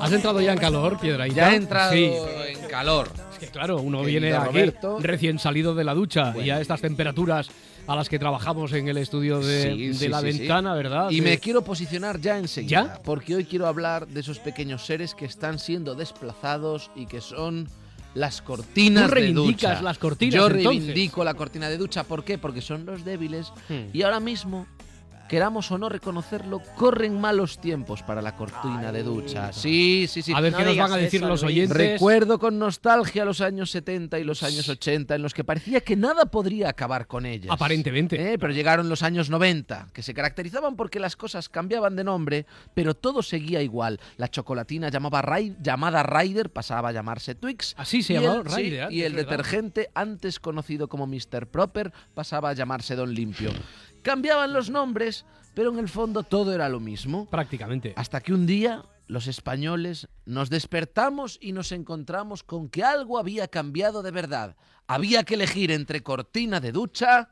¿Has entrado ya en calor, Piedrahita? Ya he entrado Sí. en calor. Es que claro, uno Querido viene aquí Roberto. recién salido de la ducha y Bueno. a estas temperaturas a las que trabajamos en el estudio de, Sí, de sí, la sí, ventana, ¿verdad? Y me quiero posicionar ya enseguida. ¿Ya? Porque hoy quiero hablar de esos pequeños seres que están siendo desplazados y que son las cortinas Tú de ducha. las cortinas, Yo entonces. reivindico la cortina de ducha. ¿Por qué? Porque son los débiles Hmm. y ahora mismo, queramos o no reconocerlo, corren malos tiempos para la cortina de ducha. Sí, sí, sí. A ver No qué nos van a decir eso, los oyentes. Recuerdo con nostalgia los años 70 y los años 80 en los que parecía que nada podría acabar con ellas. Aparentemente. Eh, Pero llegaron los años 90, que se caracterizaban porque las cosas cambiaban de nombre, pero todo seguía igual. La chocolatina llamaba Rai- llamada Ryder pasaba a llamarse Twix. Así se y llamaba sí, Ryder, y es el detergente, antes conocido como Mr. Proper, pasaba a llamarse Don Limpio. Cambiaban los nombres, pero en el fondo todo era lo mismo. Prácticamente. Hasta que un día los españoles nos despertamos y nos encontramos con que algo había cambiado de verdad. Había que elegir entre cortina de ducha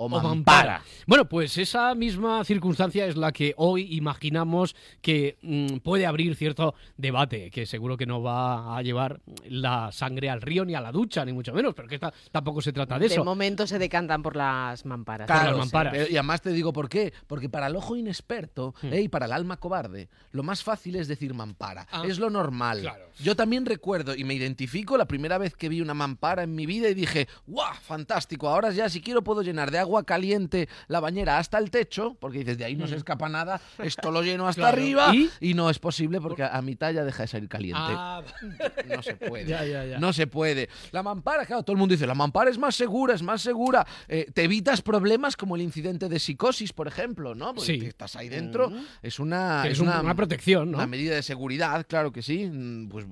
o O mampara. Bueno, pues esa misma circunstancia es la que hoy imaginamos que mm, puede abrir cierto debate, que seguro que no va a llevar la sangre al río ni a la ducha, ni mucho menos, pero que esta- tampoco se trata de De eso. momento se decantan por las mamparas. Claro, las mamparas. pero- y además te digo por qué. Porque para el ojo inexperto Hmm. eh, y para el alma cobarde, lo más fácil es decir mampara. Ah, es lo normal. claro. Yo también recuerdo y me identifico la primera vez que vi una mampara en mi vida y dije, ¡guau! Fantástico. Ahora ya si quiero puedo llenar de agua caliente la bañera hasta el techo, porque dices, de ahí no se escapa nada, esto lo lleno hasta. Claro. arriba ¿Y? ¿Y? no es posible porque a mi talla deja de salir caliente. Ah, No se puede. Ya, ya, ya. No se puede. La mampara, claro, todo el mundo dice, la mampara es más segura, es más segura. Eh, te evitas problemas como el incidente de psicosis, por ejemplo, ¿no? Porque Sí. estás ahí dentro. Es una, es es un- una, protección, ¿no? una medida de seguridad, claro que sí. mm, Pues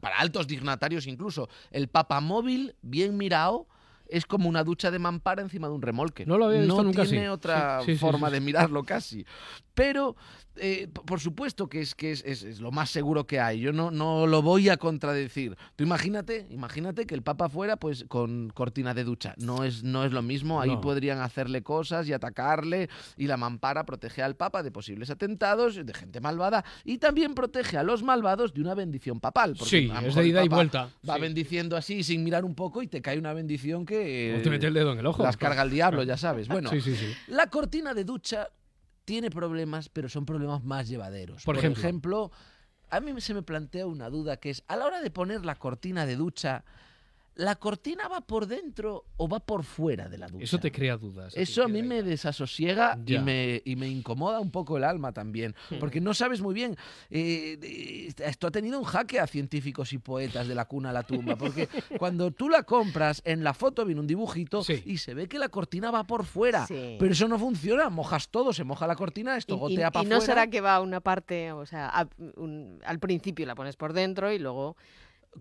para altos dignatarios incluso. El papamóvil, bien mirado, es como una ducha de mampara encima de un remolque. No lo había visto no nunca tiene así. otra Sí, sí, forma sí, de mirarlo casi. Pero, eh, por supuesto que es, que es, es- es lo más seguro que hay. Yo no, no lo voy a contradecir. Tú imagínate, imagínate que el Papa fuera pues con cortina de ducha. No es, no es lo mismo. Ahí No. podrían hacerle cosas y atacarle. Y la mampara protege al Papa de posibles atentados, de gente malvada. Y también protege a los malvados de una bendición papal. porque Sí, es de ida y vuelta. Va bendiciendo así sin mirar un poco y te cae una bendición que... O te mete el dedo en el ojo. Las carga el diablo, ya sabes. Bueno, Sí, sí, sí. la cortina de ducha tiene problemas, pero son problemas más llevaderos. Por ejemplo. ejemplo, a mí se me plantea una duda que es, a la hora de poner la cortina de ducha, ¿la cortina va por dentro o va por fuera de la ducha? Eso te crea dudas. Eso a mí me desasosiega y me, y me incomoda un poco el alma también, porque no sabes muy bien. eh, esto ha tenido un jaque a científicos y poetas de la cuna a la tumba, porque cuando tú la compras, en la foto viene un dibujito Sí. y se ve que la cortina va por fuera, Sí. pero eso no funciona, mojas todo, se moja la cortina, esto Y- y, gotea y para no afuera. será que va una parte, o sea, a- un- al principio la pones por dentro y luego ¿Cómo,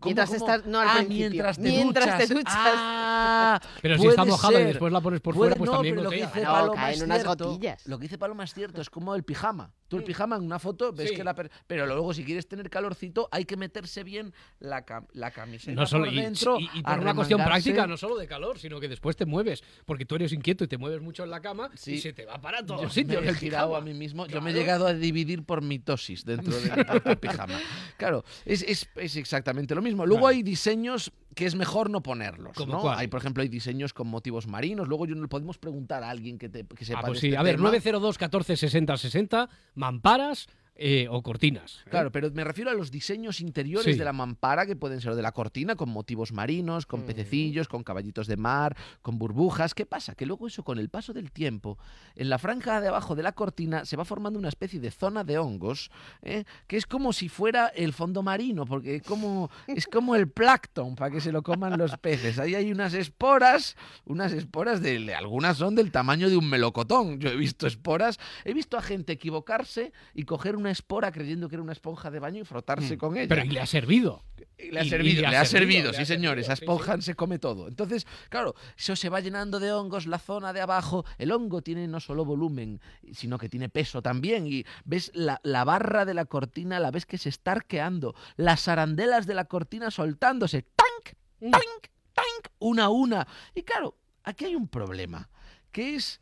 mientras cómo? estás no al Ah, principio, mientras te mientras duchas. te duchas. Ah, Pero si puede está mojada y ser. después la pones por Puede- fuera, pues no, también pero lo que dice No, Paloma caen es unas cierto. gotillas. Lo que dice Paloma es cierto, es como el pijama. Tú el pijama en una foto ves Sí. que la... per- Pero luego si quieres tener calorcito hay que meterse bien la, cam- la camiseta No solo, por y, dentro. y- y por una cuestión práctica, no solo de calor, sino que después te mueves, porque tú eres inquieto y te mueves mucho en la cama Sí. y se te va para todos Yo los sitios. me he el girado a mí mismo. Yo me he llegado a dividir por mitosis dentro de mi propio pijama. Claro, es, es- es exactamente lo mismo. Luego Claro. hay diseños que es mejor no ponerlos. ¿Cómo ¿no? cuál? Hay, por ejemplo, hay diseños con motivos marinos. Luego yo no le podemos preguntar a alguien que, te, que sepa Ah, pues de sí. este A ver, tema. 902 14 60 60, mamparas eh, o cortinas. ¿eh? Claro, pero me refiero a los diseños interiores Sí. de la mampara, que pueden ser de la cortina, con motivos marinos, Mm. con pececillos, con caballitos de mar, con burbujas. ¿Qué pasa? Que luego eso, con el paso del tiempo, en la franja de abajo de la cortina se va formando una especie de zona de hongos, ¿eh? que es como si fuera el fondo marino, porque es como, es como el plancton, para que se lo coman los peces. Ahí hay unas esporas, unas esporas de, algunas son del tamaño de un melocotón. Yo he visto esporas, he visto a gente equivocarse y coger una espora creyendo que era una esponja de baño y frotarse con ella. Mm. Pero y le ha servido. Y le ha y- y servido, le ha servido, sí señor, esa sí, esponja se come todo. Entonces, claro, eso se va llenando de hongos, la zona de abajo, el hongo tiene no solo volumen, sino que tiene peso también, y ves la, la barra de la cortina, la ves que se está arqueando, las arandelas de la cortina soltándose, ¡tank! Mm. ¡tank! ¡tank! Una a una. Y claro, aquí hay un problema, que es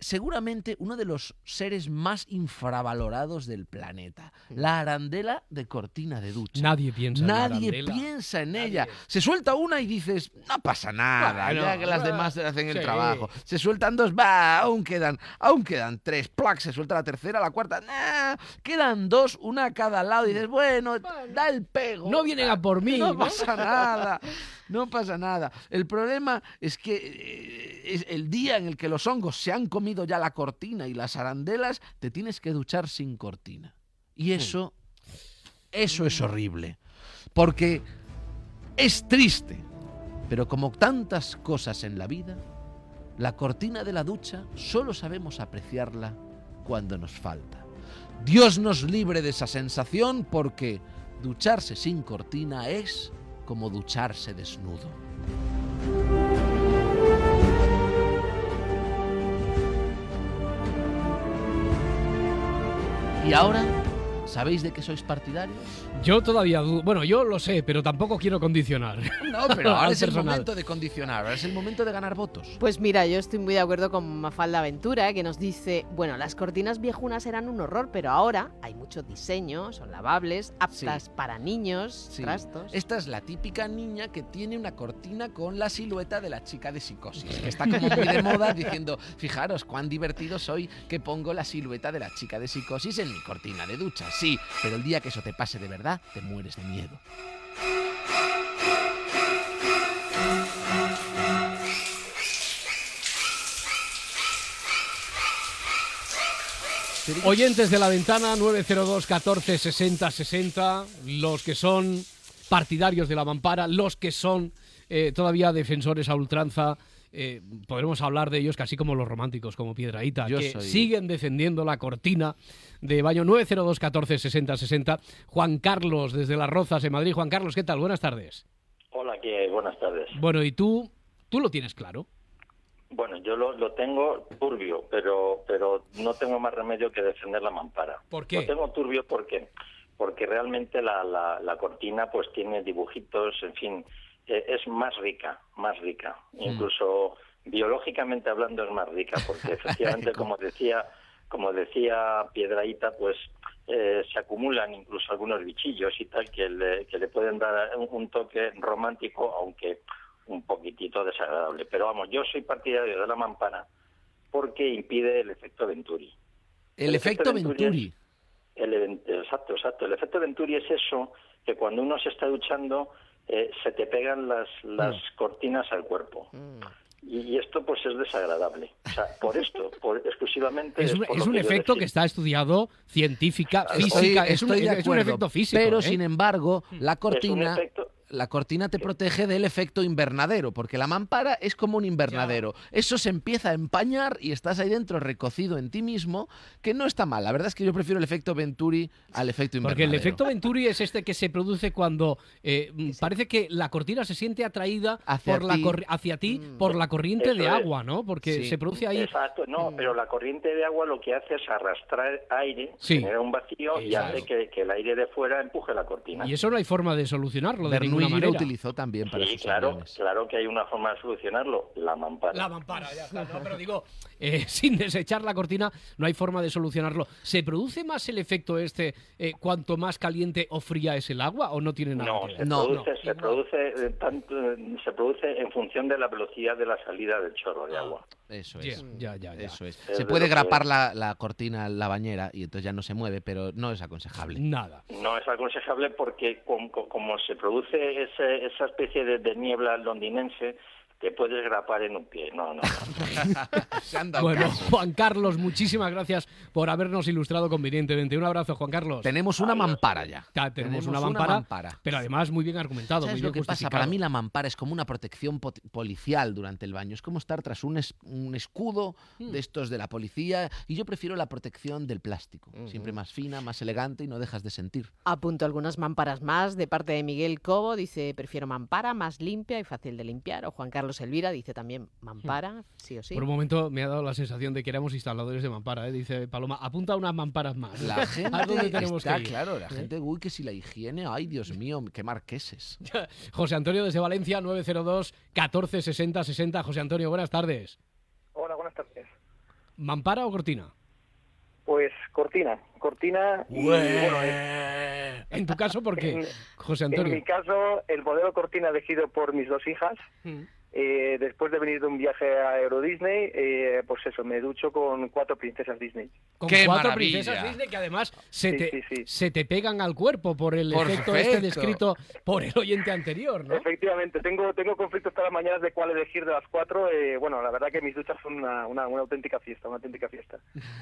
seguramente uno de los seres más infravalorados del planeta, la arandela de cortina de ducha. Nadie piensa en la Nadie piensa en Nadie. ella. Se suelta una y dices, no pasa nada, Bueno, ya que las ah, demás hacen el trabajo. Se sueltan dos, va, aún quedan, aún quedan tres, plac, se suelta la tercera, la cuarta, nah, quedan dos, una a cada lado y dices, bueno, da el pego. No vienen a por mí, No ¿no? pasa nada, no pasa nada. El problema es que eh, es el día en el que los hongos se han comido ya la cortina y las arandelas, te tienes que duchar sin cortina. Y eso, eso es horrible. Porque es triste. Pero como tantas cosas en la vida, la cortina de la ducha solo sabemos apreciarla cuando nos falta. Dios nos libre de esa sensación porque ducharse sin cortina es como ducharse desnudo. Y ahora, ¿sabéis de qué sois partidarios? Yo todavía dudo. Bueno, yo lo sé, pero tampoco quiero condicionar. No, pero ahora es el momento de condicionar, ahora es el momento de ganar votos. Pues mira, yo estoy muy de acuerdo con Mafalda Aventura, que nos dice, bueno, las cortinas viejunas eran un horror, pero ahora hay mucho diseño, son lavables, aptas para niños, Sí. trastos. Esta es la típica niña que tiene una cortina con la silueta de la chica de psicosis, que está como muy de moda diciendo, fijaros cuán divertido soy que pongo la silueta de la chica de psicosis en mi cortina de ducha. Sí, pero el día que eso te pase de verdad, te mueres de miedo. Oyentes de la ventana 902 14 60 60, los que son partidarios de la mampara, los que son eh, todavía defensores a ultranza, eh, podremos hablar de ellos casi como los románticos, como Piedraíta, que soy- siguen defendiendo la cortina de baño 902 14 60 60. Juan Carlos desde Las Rozas en Madrid. Juan Carlos, ¿qué tal? Buenas tardes. Hola, ¿qué? buenas tardes. Bueno, ¿y tú? ¿Tú lo tienes claro? Bueno, yo lo, lo tengo turbio, pero pero no tengo más remedio que defender la mampara. ¿Por qué? Lo tengo turbio porque porque realmente la, la, la cortina pues tiene dibujitos, en fin, es más rica, más rica. Mm. Incluso biológicamente hablando es más rica, porque efectivamente, como decía como decía Piedraíta, pues eh, se acumulan incluso algunos bichillos y tal que le, que le pueden dar un, un toque romántico, aunque un poquitito desagradable. Pero vamos, yo soy partidario de la mampara porque impide el efecto Venturi. El, El efecto efecto Venturi Venturi. El, exacto, exacto. El efecto Venturi es eso que cuando uno se está duchando eh, se te pegan las, las Mm. cortinas al cuerpo. Mm. Y, y esto pues es desagradable. O sea, por esto, por, exclusivamente... Es un, por es un que efecto que está estudiado científica, Estoy- física. es, un, estoy de es un efecto físico. Pero ¿eh? sin embargo, la cortina, efecto- la cortina te protege del efecto invernadero, porque la mampara es como un invernadero. Eso se empieza a empañar y estás ahí dentro recocido en ti mismo, que no está mal. La verdad es que yo prefiero el efecto Venturi al efecto Porque invernadero. el efecto Venturi es este que se produce cuando eh, mm, parece que la cortina se siente atraída Hacia por la ti. corri- hacia ti Mm. por la corriente Eso de es. agua, ¿no? Porque Sí. se produce ahí. Exacto, no, pero la corriente de agua lo que hace es arrastrar aire, Sí. genera un vacío y hace que, que el aire de fuera empuje la cortina. Y eso no hay forma de solucionarlo de ninguna Bernoulli lo manera. utilizó también para Sí, sus claro, aviones. claro que hay una forma de solucionarlo, la mampara. La mampara, ya está. No, pero digo, eh, sin desechar la cortina, no hay forma de solucionarlo. ¿Se produce más el efecto este eh, cuanto más caliente o fría es el agua o no tiene nada No, que se ver? No, produce, no, se produce eh, tanto, eh, se produce en función de la velocidad de la salida del chorro de Ah. agua. Eso es. ya, ya, ya. Eso es. Se de puede grapar la, la cortina en la bañera y entonces ya no se mueve, pero no es aconsejable. Nada. No es aconsejable porque com- co- como, se produce ese- esa especie de, de niebla londinense, te puedes grapar en un pie. No, no, no. Se han dado Bueno, caso. Juan Carlos, muchísimas gracias por habernos ilustrado convenientemente. Un abrazo, Juan Carlos. Tenemos una mampara ya. Ya tenemos, una una mampara, mampara. pero además muy bien argumentado, muy ¿Sabes bien lo que pasa? Para mí la mampara es como una protección policial durante el baño. Es como estar tras un, es- un escudo Hmm. de estos de la policía. Y yo prefiero la protección del plástico. Siempre más fina, más elegante y no dejas de sentir. Apunto algunas mamparas más de parte de Miguel Cobo. Dice, prefiero mampara, más limpia y fácil de limpiar. O Juan Carlos Elvira dice también mampara, sí o sí. Por un momento me ha dado la sensación de que éramos instaladores de mampara, ¿eh? dice Paloma. Apunta unas mamparas más. La gente ¿A dónde tenemos está que ir? claro, la ¿Eh? gente, uy, que si la higiene, ay, Dios mío, qué marqueses. José Antonio desde Valencia, 902 14 60 60. José Antonio, buenas tardes. Hola, buenas tardes. ¿Mampara o cortina? Pues cortina, cortina y bueno, en, En tu caso, ¿por qué? En- José en Antonio. mi caso el modelo cortina elegido por mis dos hijas. Mm. Eh, después de venir de un viaje a Euro Disney, eh, pues eso, me ducho con cuatro princesas Disney. Con ¡Qué cuatro maravilla! princesas Disney que además se, Sí, te, sí, sí. se te pegan al cuerpo por el Por efecto este descrito por el oyente anterior, ¿no? Efectivamente, tengo tengo conflictos todas las mañanas de cuál elegir de las cuatro. eh, bueno, la verdad que mis duchas son una, una, una auténtica fiesta, una auténtica fiesta.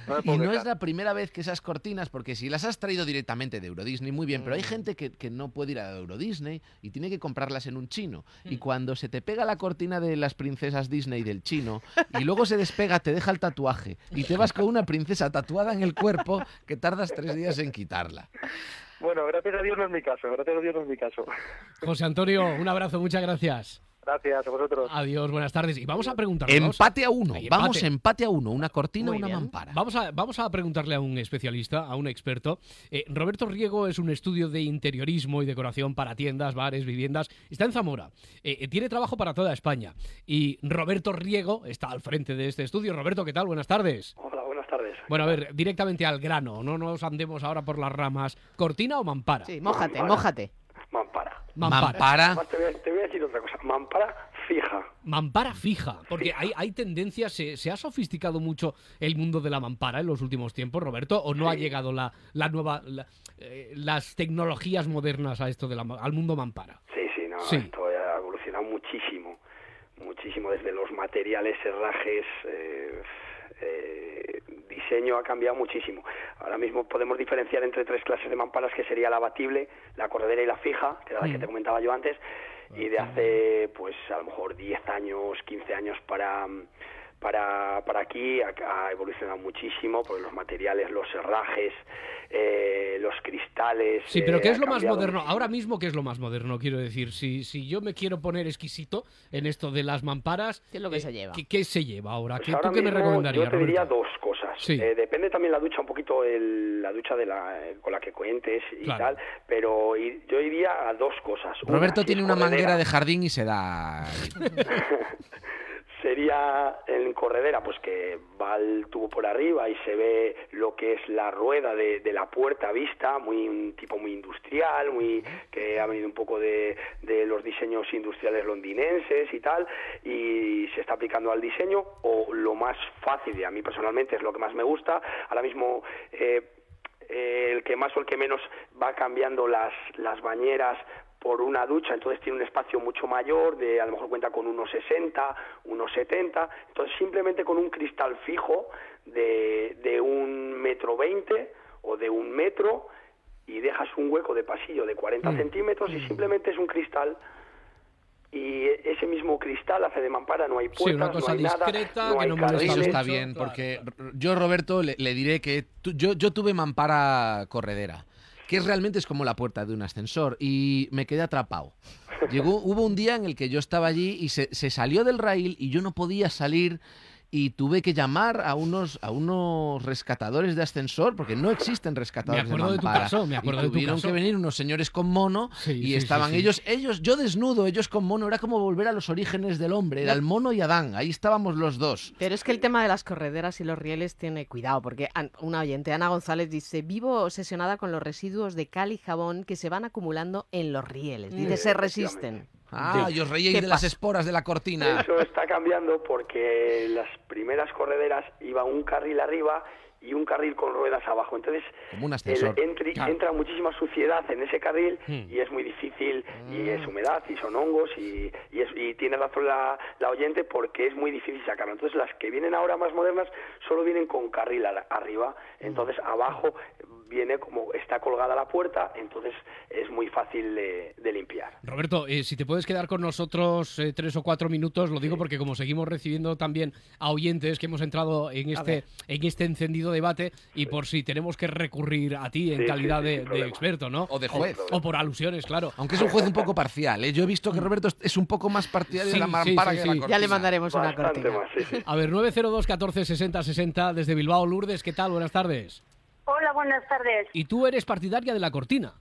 No Y no quejar. es la primera vez que esas cortinas, porque si las has traído directamente de Euro Disney, muy bien, Mm. pero hay gente que, que no puede ir a Euro Disney y tiene que comprarlas en un chino. Mm. Y cuando se te pega la cortina de las princesas Disney del chino y luego se despega, te deja el tatuaje y te vas con una princesa tatuada en el cuerpo que tardas tres días en quitarla. Bueno, gracias a Dios no es mi caso, gracias a Dios no es mi caso. José Antonio, un abrazo, muchas gracias. Gracias a vosotros. Adiós, buenas tardes. Y vamos a preguntarle. vamos- Empate a uno, vamos empate. a uno, una cortina, Muy una bien. mampara. Vamos a, vamos a preguntarle a un especialista, a un experto. Eh, Roberto Riego es un estudio de interiorismo y decoración para tiendas, bares, viviendas. Está en Zamora. Eh, eh, tiene trabajo para toda España. Y Roberto Riego está al frente de este estudio. Roberto, ¿qué tal? Buenas tardes. Hola, buenas tardes. Bueno, a ver, directamente al grano. No nos andemos ahora por las ramas. ¿Cortina o mampara? Sí, mójate, Mampara. mójate. Mampara. Mampara. Te voy, a, te voy a decir otra cosa. Mampara fija. Mampara fija, porque hay, hay tendencias, se, se ha sofisticado mucho el mundo de la mampara en los últimos tiempos, Roberto, o no ha llegado la, la nueva, la- eh, las tecnologías modernas a esto de la, al mundo mampara. Sí, sí, no, Sí. esto ha evolucionado muchísimo, muchísimo desde los materiales, herrajes, eh, eh, diseño ha cambiado muchísimo. Ahora mismo podemos diferenciar entre tres clases de mamparas que sería la abatible, la corredera y la fija, que era la que te comentaba yo antes, y de hace pues a lo mejor 10 años, 15 años para para, para aquí ha, ha evolucionado muchísimo porque los materiales, los herrajes, eh, los cristales. Sí, pero eh, ¿qué es ha lo más moderno? Ahora mismo, ¿qué es lo más moderno? Quiero decir, si, si yo me quiero poner exquisito en esto de las mamparas, ¿Qué es lo que se lleva? ¿qué, qué se lleva ahora? Pues ¿Qué, ahora ¿Tú qué me recomendarías, Yo te diría Roberto? dos cosas. Sí. Eh, depende también la ducha, un poquito el- la ducha de la, con la que cuentes y Claro. tal, pero yo iría a dos cosas. Roberto tiene una manguera de jardín y se da. Sería en corredera, pues que va el tubo por arriba y se ve lo que es la rueda de, de la puerta vista, muy un tipo muy industrial, muy que ha venido un poco de, de los diseños industriales londinenses y tal, y se está aplicando al diseño, o lo más fácil, y a mí personalmente es lo que más me gusta, ahora mismo eh, eh, el que más o el que menos va cambiando las, las bañeras por una ducha, entonces tiene un espacio mucho mayor, de a lo mejor cuenta con unos 60, unos 70, entonces simplemente con un cristal fijo de, de un metro veinte o de un metro y dejas un hueco de pasillo de 40 Mm. centímetros y simplemente es un cristal y ese mismo cristal hace de mampara, no hay Sí, puertas, una cosa no hay nada, discreta, no que hay no molesta Eso está bien, porque claro. yo, Roberto, le, le diré que tú- yo, yo tuve mampara corredera, que realmente es como la puerta de un ascensor, y me quedé atrapado. Llegó, hubo un día en el que yo estaba allí y se, se salió del rail y yo no podía salir y tuve que llamar a unos a unos rescatadores de ascensor porque no existen rescatadores Me acuerdo de tu mampara. caso, me acuerdo y de tu tuvieron caso. que venir unos señores con mono Sí, y sí, estaban sí. ellos ellos yo desnudo ellos con mono era como volver a los orígenes del hombre era el mono y Adán ahí estábamos los dos Pero es que el tema de las correderas y los rieles tiene cuidado, porque una oyente, Ana González, dice, vivo obsesionada con los residuos de cal y jabón que se van acumulando en los rieles. Dice, se resisten. Ah, y os reíais ¿Qué de las pasa? esporas de la cortina. Eso está cambiando porque las primeras correderas iba un carril arriba y un carril con ruedas abajo. Entonces, Como un entri- Claro. entra muchísima suciedad en ese carril Hmm. y es muy difícil y Mm. es humedad y son hongos y, y, es- y tiene razón la, la oyente porque es muy difícil sacarlo. Entonces, las que vienen ahora más modernas solo vienen con carril a- arriba. Entonces, abajo viene como está colgada la puerta, entonces es muy fácil de, de limpiar. Roberto, eh, si te puedes quedar con nosotros eh, tres o cuatro minutos, lo digo porque como seguimos recibiendo también a oyentes que hemos entrado en este, en este encendido debate y por si tenemos que recurrir a ti en Sí, calidad sí, sí, de, de experto, ¿no? O de juez. O por alusiones, claro. Aunque es un juez un poco parcial, ¿eh? Yo he visto que Roberto es- un poco más partidario Sí, de la mampara sí, que de la sí. cortina. Ya le mandaremos una cortina. más, sí, sí. A ver, 902 14 60 60 desde Bilbao, Lourdes, ¿qué tal? Buenas tardes. Hola, buenas tardes. Y tú eres partidaria de la cortina.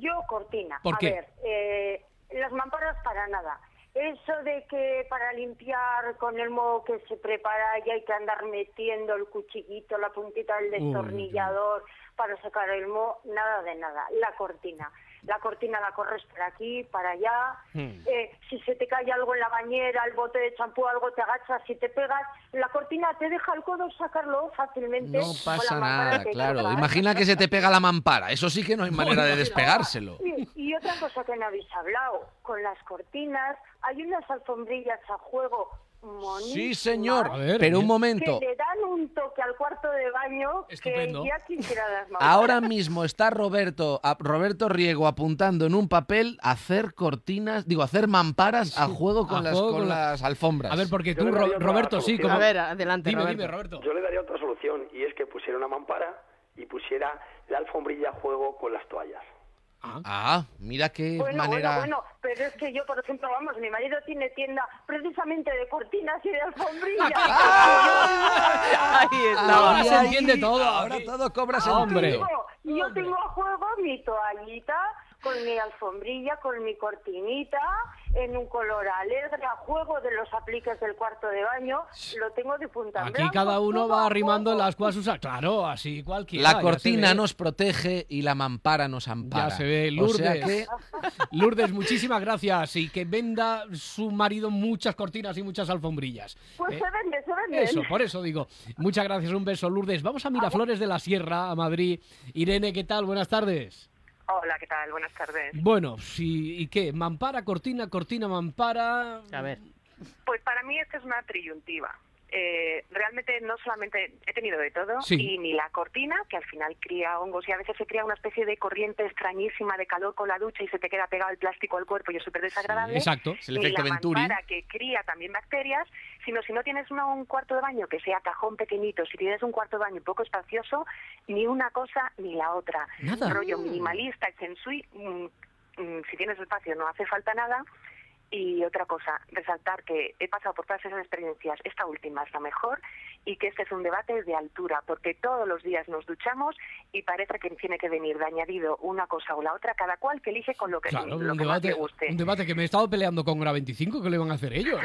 Yo, Cortina. ¿Por a qué? ver, eh, las mamparas para nada. Eso de que para limpiar con el modo que se prepara ya hay que andar metiendo el cuchillito, la puntita del destornillador para sacar el moho, nada de nada. La cortina. La cortina la corres para aquí, para allá. Hmm. Eh, si se te cae algo en la bañera, el bote de champú, algo te agachas, si te pegas, la cortina te deja el codo sacarlo fácilmente. No pasa nada, claro. llevas. Imagina que se te pega la mampara. Eso sí que no hay manera de despegárselo. Y, y otra cosa que no habéis hablado, con las cortinas hay unas alfombrillas a juego Sí, señor. A ver, Pero un momento. que le dan un toque al cuarto de baño Estupendo. que ya quisiera las manos. Ahora mismo está Roberto, a- Roberto Riego apuntando en un papel hacer cortinas, digo, hacer mamparas a juego con, a las, juego con con la- las alfombras. A ver, porque tú, Ro- Roberto, sí, como... A ver, adelante, Dime, Roberto. dime, Roberto. Yo le daría otra solución y es que pusiera una mampara y pusiera la alfombrilla a juego con las toallas. Ah. Ah, mira qué Bueno, manera. bueno, bueno, pero es que yo, por ejemplo, vamos, mi marido tiene tienda precisamente de cortinas y de alfombrillas. Ahí está. Ahora se entiende todo. Ahora todo cobra Hombre. sentido. Tengo- yo tengo a juego mi toallita con mi alfombrilla, con mi cortinita, en un color alegre, a juego de los apliques del cuarto de baño, lo tengo de punta Aquí blanco, cada uno va arrimando las cosas usar. Claro, así cualquiera. La cortina nos protege y la mampara nos ampara. Ya se ve, O sea Lourdes. que Lourdes, muchísimas gracias y que venda su marido muchas cortinas y muchas alfombrillas. Pues Eh, se vende, se vende. Eso, por eso digo. Muchas gracias, un beso, Lourdes. Vamos a Miraflores de la Sierra, a Madrid. Irene, ¿qué tal? Buenas tardes. Hola, ¿qué tal? Buenas tardes. Bueno, sí, ¿y qué? ¿Mampara, cortina, cortina, mampara? A ver. Pues para mí esto es una triyuntiva. Eh, realmente no solamente he tenido de todo, Sí. y ni la cortina, que al final cría hongos y a veces se crea una especie de corriente extrañísima de calor con la ducha y se te queda pegado el plástico al cuerpo y es súper desagradable. Exacto. es el ni efecto la Venturi. mampara que cría también bacterias, sino si no tienes una- un cuarto de baño que sea cajón pequeñito, si tienes un cuarto de baño poco espacioso, ni una cosa ni la otra. Nada. Rollo minimalista, feng shui, mm, mm, si tienes espacio no hace falta nada. Y otra cosa, resaltar que he pasado por todas esas experiencias, esta última es la mejor y que este es un debate de altura, porque todos los días nos duchamos y parece que tiene que venir de añadido una cosa o la otra, cada cual que elige con lo que, Claro, lo un que más debate, le guste. un debate que me he estado peleando con Gra 25, que le van a hacer ellos?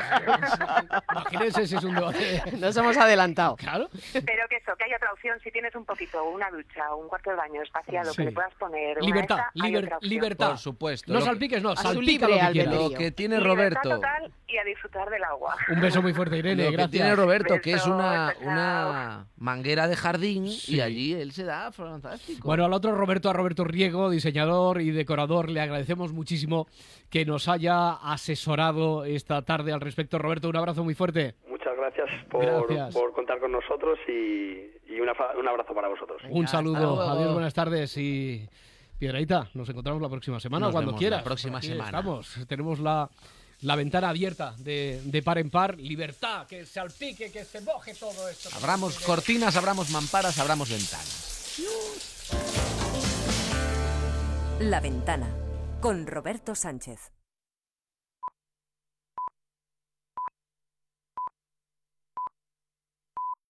Imagínense si es un debate. Nos hemos adelantado. Claro. Pero que eso, que hay otra opción, si tienes un poquito, una ducha o un cuarto de baño espaciado Sí. que le puedas poner una Libertad, liber- opción. libertad. Por supuesto. No Lo que- salpiques, no, salpica libre lo que quieras. Lo que tiene Libertad Roberto. total y a disfrutar del agua. Un beso muy fuerte, Irene, Lo que gracias. tiene Roberto, que es una, manguera de jardín Sí. y allí él se da fantástico. Bueno, al otro Roberto, a Roberto Riego, diseñador y decorador, le agradecemos muchísimo que nos haya asesorado esta tarde al respecto. Roberto, un abrazo muy fuerte. Muchas gracias por, Gracias. por contar con nosotros y, y una fa- un abrazo para vosotros. Un saludo, adiós, buenas tardes y Piedraita, nos encontramos la próxima semana Nos cuando vemos quieras. la próxima Aquí semana. Estamos, tenemos la, la ventana abierta de, de par en par, libertad, que se alpique, que se moje todo esto. Abramos cortinas, abramos mamparas, abramos ventanas. La ventana con Roberto Sánchez.